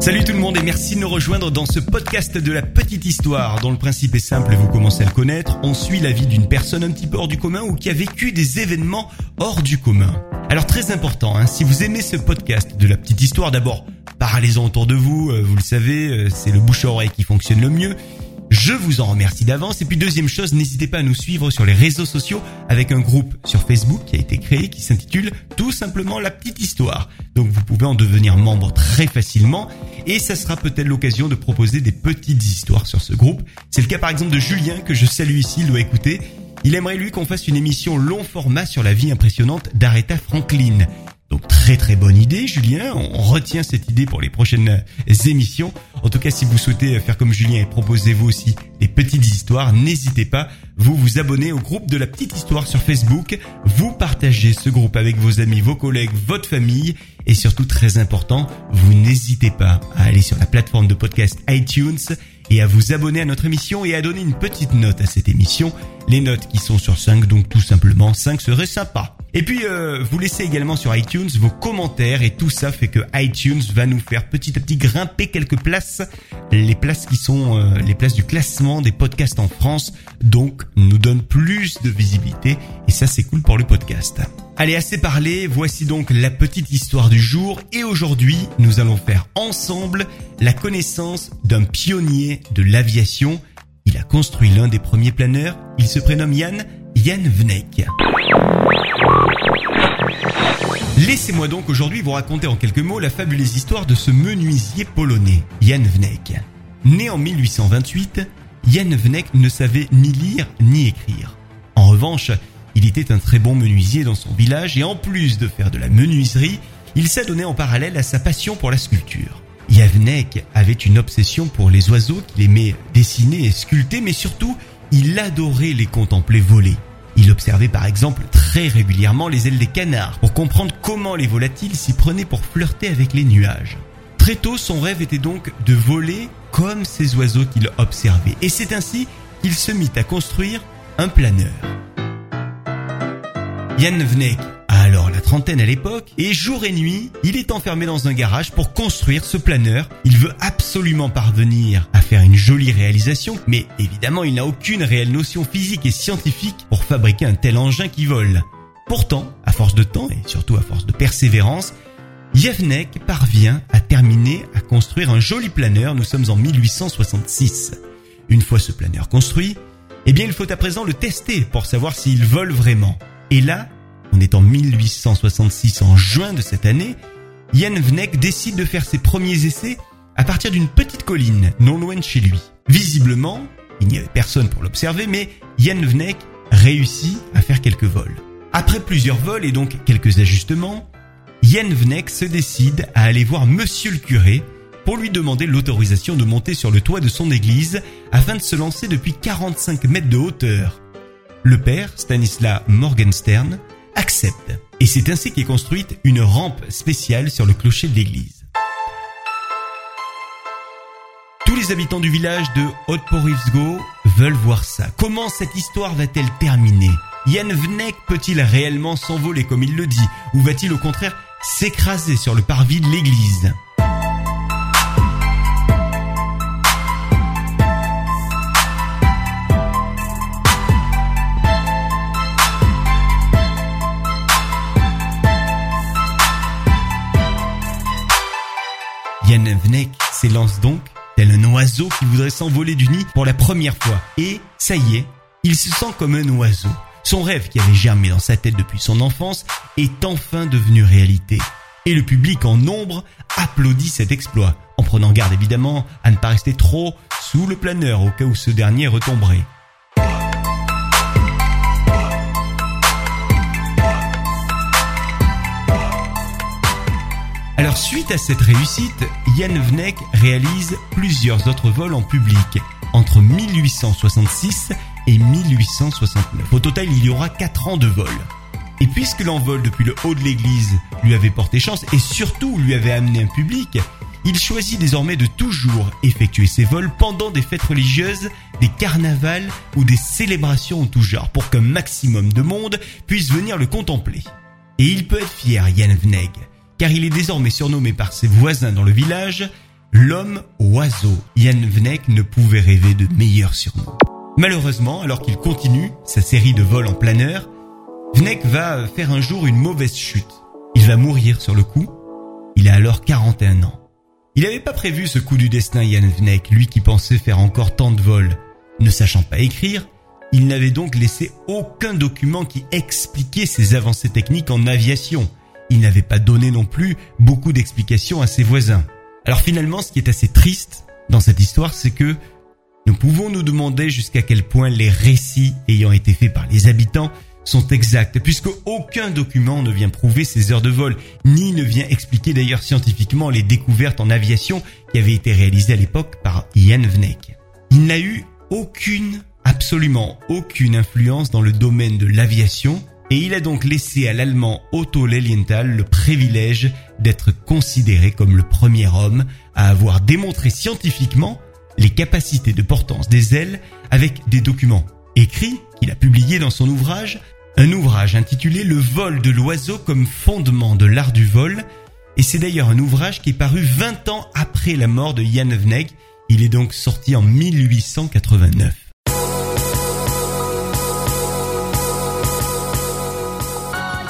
Salut tout le monde et merci de nous rejoindre dans ce podcast de la petite histoire dont le principe est simple vous commencez à le connaître. On suit la vie d'une personne un petit peu hors du commun ou qui a vécu des événements hors du commun. Alors très important, hein, si vous aimez ce podcast de la petite histoire, d'abord parlez-en autour de vous, euh, vous le savez, euh, c'est le bouche à oreille qui fonctionne le mieux. Je vous en remercie d'avance. Et puis deuxième chose, n'hésitez pas à nous suivre sur les réseaux sociaux avec un groupe sur Facebook qui a été créé qui s'intitule tout simplement La Petite Histoire. Donc vous pouvez en devenir membre très facilement et ça sera peut-être l'occasion de proposer des petites histoires sur ce groupe. C'est le cas par exemple de Julien que je salue ici, il doit écouter. Il aimerait lui qu'on fasse une émission long format sur la vie impressionnante d'Aretha Franklin. Donc très très bonne idée Julien, on retient cette idée pour les prochaines émissions. En tout cas si vous souhaitez faire comme Julien et proposer vous aussi des petites histoires, n'hésitez pas, vous vous abonnez au groupe de la petite histoire sur Facebook, vous partagez ce groupe avec vos amis, vos collègues, votre famille et surtout très important, vous n'hésitez pas à aller sur la plateforme de podcast iTunes et à vous abonner à notre émission et à donner une petite note à cette émission. Les notes qui sont sur 5, donc tout simplement 5 serait sympa. Et puis, euh, vous laissez également sur iTunes vos commentaires et tout ça fait que iTunes va nous faire petit à petit grimper quelques places, les places qui sont euh, les places du classement des podcasts en France, donc nous donne plus de visibilité et ça c'est cool pour le podcast. Allez, assez parlé, voici donc la petite histoire du jour et aujourd'hui nous allons faire ensemble la connaissance d'un pionnier de l'aviation. Il a construit l'un des premiers planeurs, il se prénomme Yann, Yann Vnek. Laissez-moi donc aujourd'hui vous raconter en quelques mots la fabuleuse histoire de ce menuisier polonais, Jan Wnek. Né en 1828, Jan Wnek ne savait ni lire ni écrire. En revanche, il était un très bon menuisier dans son village et en plus de faire de la menuiserie, il s'adonnait en parallèle à sa passion pour la sculpture. Yavnek avait une obsession pour les oiseaux qu'il aimait dessiner et sculpter, mais surtout, il adorait les contempler voler. Il observait par exemple très régulièrement les ailes des canards pour comprendre comment les volatiles s'y prenaient pour flirter avec les nuages. Très tôt, son rêve était donc de voler comme ces oiseaux qu'il observait. Et c'est ainsi qu'il se mit à construire un planeur. Jan Vnek a alors la trentaine à l'époque et jour et nuit, il est enfermé dans un garage pour construire ce planeur. Il veut absolument parvenir à faire une jolie réalisation, mais évidemment il n'a aucune réelle notion physique et scientifique fabriquer un tel engin qui vole. Pourtant, à force de temps et surtout à force de persévérance, Yevnek parvient à terminer à construire un joli planeur, nous sommes en 1866. Une fois ce planeur construit, eh bien il faut à présent le tester pour savoir s'il vole vraiment. Et là, on est en 1866, en juin de cette année, Jan Vnek décide de faire ses premiers essais à partir d'une petite colline non loin de chez lui. Visiblement, il n'y avait personne pour l'observer, mais Jan Vnek réussit à faire quelques vols. Après plusieurs vols et donc quelques ajustements, Jan Vnek se décide à aller voir monsieur le curé pour lui demander l'autorisation de monter sur le toit de son église afin de se lancer depuis 45 mètres de hauteur le père, Stanislas Morgenstern, accepte. Et c'est ainsi qu'est construite une rampe spéciale sur le clocher de l'église. Tous les habitants du village de Haute-Porivsgo veulent voir ça. Comment cette histoire va-t-elle terminer? Yann Vnek peut-il réellement s'envoler comme il le dit? Ou va-t-il au contraire s'écraser sur le parvis de l'église? Yann Vnek s'élance donc, tel un oiseau qui voudrait s'envoler du nid pour la première fois. Et, ça y est, il se sent comme un oiseau. Son rêve qui avait germé dans sa tête depuis son enfance est enfin devenu réalité. Et le public en nombre applaudit cet exploit, en prenant garde évidemment à ne pas rester trop sous le planeur au cas où ce dernier retomberait. Suite à cette réussite, Jan Vnek réalise plusieurs autres vols en public entre 1866 et 1869. Au total, il y aura 4 ans de vol. Et puisque l'envol depuis le haut de l'église lui avait porté chance et surtout lui avait amené un public, il choisit désormais de toujours effectuer ses vols pendant des fêtes religieuses, des carnavals ou des célébrations en tout genre pour qu'un maximum de monde puisse venir le contempler. Et il peut être fier, Jan Vneg, car il est désormais surnommé par ses voisins dans le village l'homme oiseau. Yann Vnek ne pouvait rêver de meilleur surnom. Malheureusement, alors qu'il continue sa série de vols en planeur, Vnek va faire un jour une mauvaise chute. Il va mourir sur le coup. Il a alors 41 ans. Il n'avait pas prévu ce coup du destin Yann Vnek, lui qui pensait faire encore tant de vols. Ne sachant pas écrire, il n'avait donc laissé aucun document qui expliquait ses avancées techniques en aviation. Il n'avait pas donné non plus beaucoup d'explications à ses voisins. Alors finalement, ce qui est assez triste dans cette histoire, c'est que nous pouvons nous demander jusqu'à quel point les récits ayant été faits par les habitants sont exacts, puisque aucun document ne vient prouver ces heures de vol, ni ne vient expliquer d'ailleurs scientifiquement les découvertes en aviation qui avaient été réalisées à l'époque par Ian Vnek. Il n'a eu aucune, absolument aucune influence dans le domaine de l'aviation, et il a donc laissé à l'allemand Otto Lilienthal le privilège d'être considéré comme le premier homme à avoir démontré scientifiquement les capacités de portance des ailes avec des documents écrits qu'il a publiés dans son ouvrage un ouvrage intitulé Le vol de l'oiseau comme fondement de l'art du vol, et c'est d'ailleurs un ouvrage qui est paru 20 ans après la mort de Jan Vnek, il est donc sorti en 1889.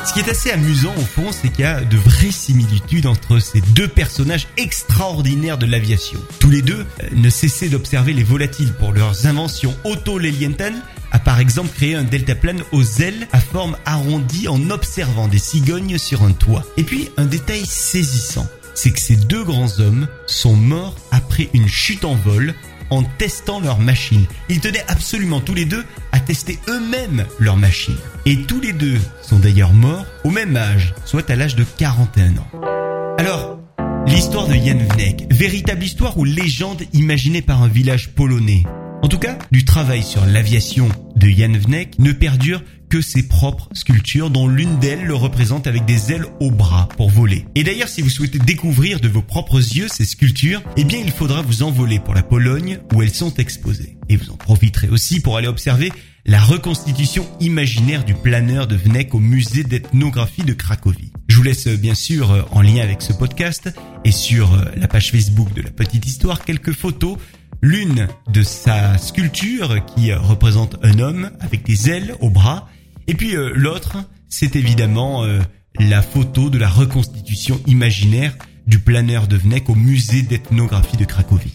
Ce qui est assez amusant au fond, c'est qu'il y a de vraies similitudes entre ces deux personnages extraordinaires de l'aviation. Tous les deux euh, ne cessaient d'observer les volatiles pour leurs inventions. Otto Lilienthal a par exemple créé un deltaplane aux ailes à forme arrondie en observant des cigognes sur un toit. Et puis un détail saisissant, c'est que ces deux grands hommes sont morts après une chute en vol en testant leur machine. Ils tenaient absolument tous les deux à tester eux-mêmes leur machine. Et tous les deux sont d'ailleurs morts au même âge, soit à l'âge de 41 ans. Alors, l'histoire de Jan Vnek, véritable histoire ou légende imaginée par un village polonais? En tout cas, du travail sur l'aviation de Jan Vnek ne perdure que ses propres sculptures dont l'une d'elles le représente avec des ailes au bras pour voler. Et d'ailleurs, si vous souhaitez découvrir de vos propres yeux ces sculptures, eh bien il faudra vous envoler pour la Pologne où elles sont exposées. Et vous en profiterez aussi pour aller observer la reconstitution imaginaire du planeur de Vnek au musée d'ethnographie de Cracovie. Je vous laisse bien sûr en lien avec ce podcast et sur la page Facebook de la petite histoire quelques photos l'une de sa sculpture qui représente un homme avec des ailes au bras, et puis euh, l'autre, c'est évidemment euh, la photo de la reconstitution imaginaire du planeur de Vnek au musée d'ethnographie de Cracovie.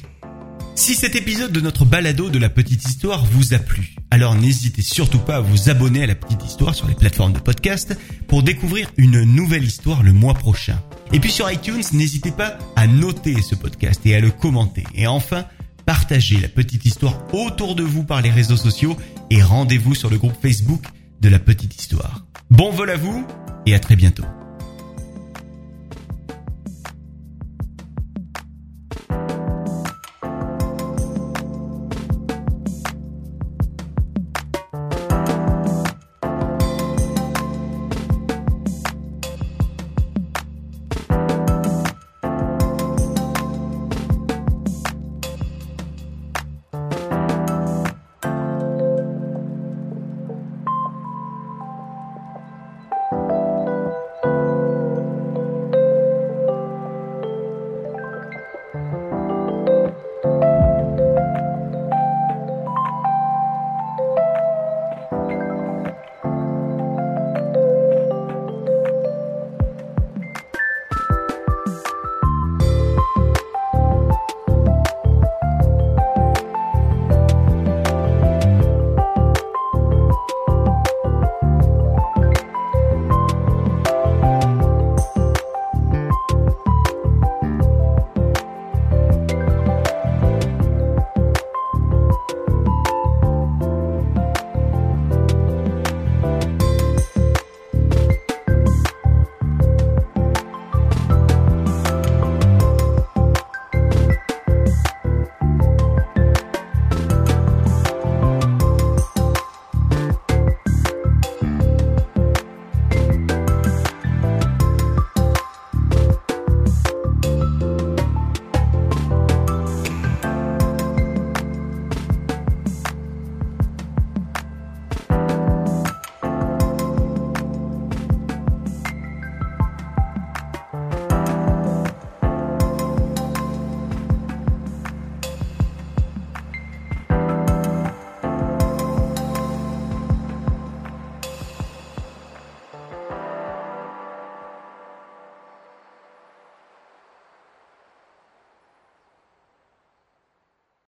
Si cet épisode de notre balado de la petite histoire vous a plu, alors n'hésitez surtout pas à vous abonner à la petite histoire sur les plateformes de podcast pour découvrir une nouvelle histoire le mois prochain. Et puis sur iTunes, n'hésitez pas à noter ce podcast et à le commenter. Et enfin, partagez la petite histoire autour de vous par les réseaux sociaux et rendez-vous sur le groupe Facebook de la petite histoire. Bon vol à vous et à très bientôt.